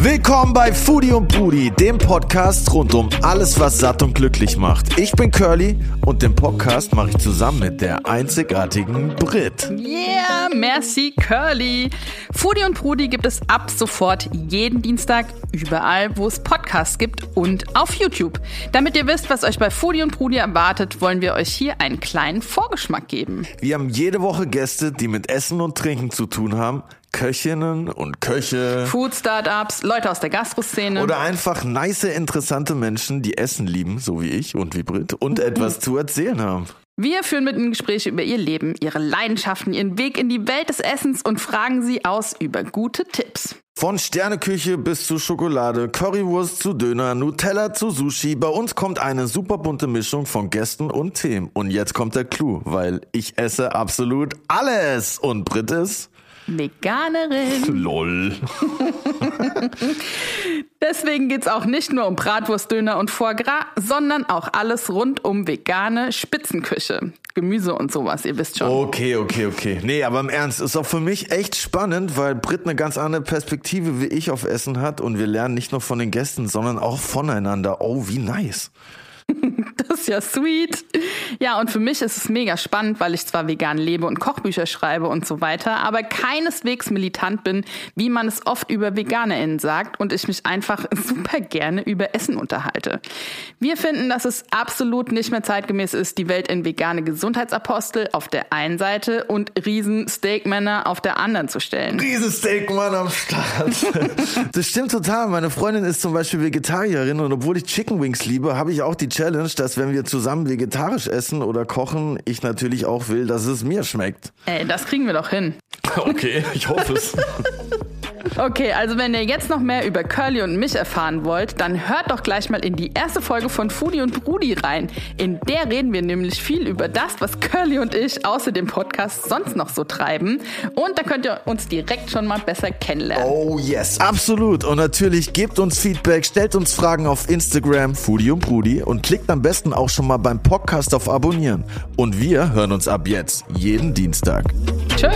Willkommen bei Foodie und Booty, dem Podcast rund um alles, was satt und glücklich macht. Ich bin Curly und den Podcast mache ich zusammen mit der einzigartigen Brit. Yeah, merci Curly. Foodie und Brudi gibt es ab sofort jeden Dienstag überall, wo es Podcasts gibt und auf YouTube. Damit ihr wisst, was euch bei Foodie und Brudi erwartet, wollen wir euch hier einen kleinen Vorgeschmack geben. Wir haben jede Woche Gäste, die mit Essen und Trinken zu tun haben. Köchinnen und Köche. Food-Startups, Leute aus der Gastroszene. Oder einfach nice, interessante Menschen, die Essen lieben, so wie ich und wie Brit, und etwas zu erzählen haben. Wir führen mit ihnen Gespräche über ihr Leben, ihre Leidenschaften, ihren Weg in die Welt des Essens und fragen sie aus über gute Tipps. Von Sterneküche bis zu Schokolade, Currywurst zu Döner, Nutella zu Sushi. Bei uns kommt eine super bunte Mischung von Gästen und Themen. Und jetzt kommt der Clou, weil ich esse absolut alles. Und Brit ist... Veganerin. Lol. Deswegen geht's auch nicht nur um Bratwurst, Döner und Foie Gras, sondern auch alles rund um vegane Spitzenküche. Gemüse und sowas, ihr wisst schon. Okay, okay, okay. Nee, aber im Ernst, ist auch für mich echt spannend, weil Brit eine ganz andere Perspektive wie ich auf Essen hat und wir lernen nicht nur von den Gästen, sondern auch voneinander. Oh, wie nice. Das ist ja sweet. Ja, und für mich ist es mega spannend, weil ich zwar vegan lebe und Kochbücher schreibe und so weiter, aber keineswegs militant bin, wie man es oft über VeganerInnen sagt und ich mich einfach super gerne über Essen unterhalte. Wir finden, dass es absolut nicht mehr zeitgemäß ist, die Welt in vegane Gesundheitsapostel auf der einen Seite und Riesen-Steakmänner auf der anderen zu stellen. Riesensteakmann am Start. das stimmt total. Meine Freundin ist zum Beispiel Vegetarierin und obwohl ich Chicken Wings liebe, habe ich auch die Challenge, dass wenn wir zusammen vegetarisch essen oder kochen, ich natürlich auch will, dass es mir schmeckt. Ey, das kriegen wir doch hin. Okay, ich hoffe es. Okay, also wenn ihr jetzt noch mehr über Curly und mich erfahren wollt, dann hört doch gleich mal in die erste Folge von Foodie und Brudi rein. In der reden wir nämlich viel über das, was Curly und ich außer dem Podcast sonst noch so treiben. Und da könnt ihr uns direkt schon mal besser kennenlernen. Oh yes, absolut. Und natürlich gebt uns Feedback, stellt uns Fragen auf Instagram, Foodie und Brudi und klickt am besten auch schon mal beim Podcast auf Abonnieren. Und wir hören uns ab jetzt jeden Dienstag. Tschö.